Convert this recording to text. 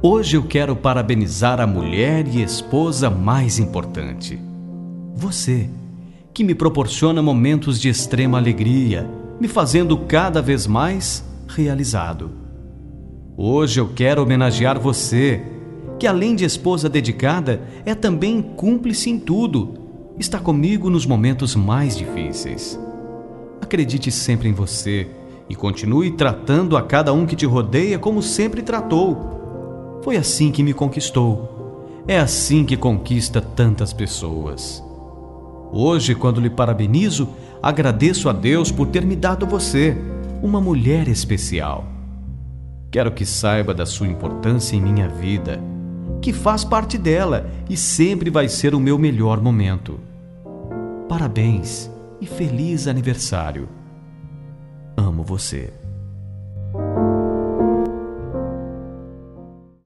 Hoje eu quero parabenizar a mulher e esposa mais importante. Você, que me proporciona momentos de extrema alegria, me fazendo cada vez mais realizado. Hoje eu quero homenagear você, que além de esposa dedicada, é também cúmplice em tudo, está comigo nos momentos mais difíceis. Acredite sempre em você e continue tratando a cada um que te rodeia como sempre tratou foi assim que me conquistou. É assim que conquista tantas pessoas. Hoje, quando lhe parabenizo, agradeço a Deus por ter me dado você, uma mulher especial. Quero que saiba da sua importância em minha vida, que faz parte dela e sempre vai ser o meu melhor momento. Parabéns e feliz aniversário. Amo você.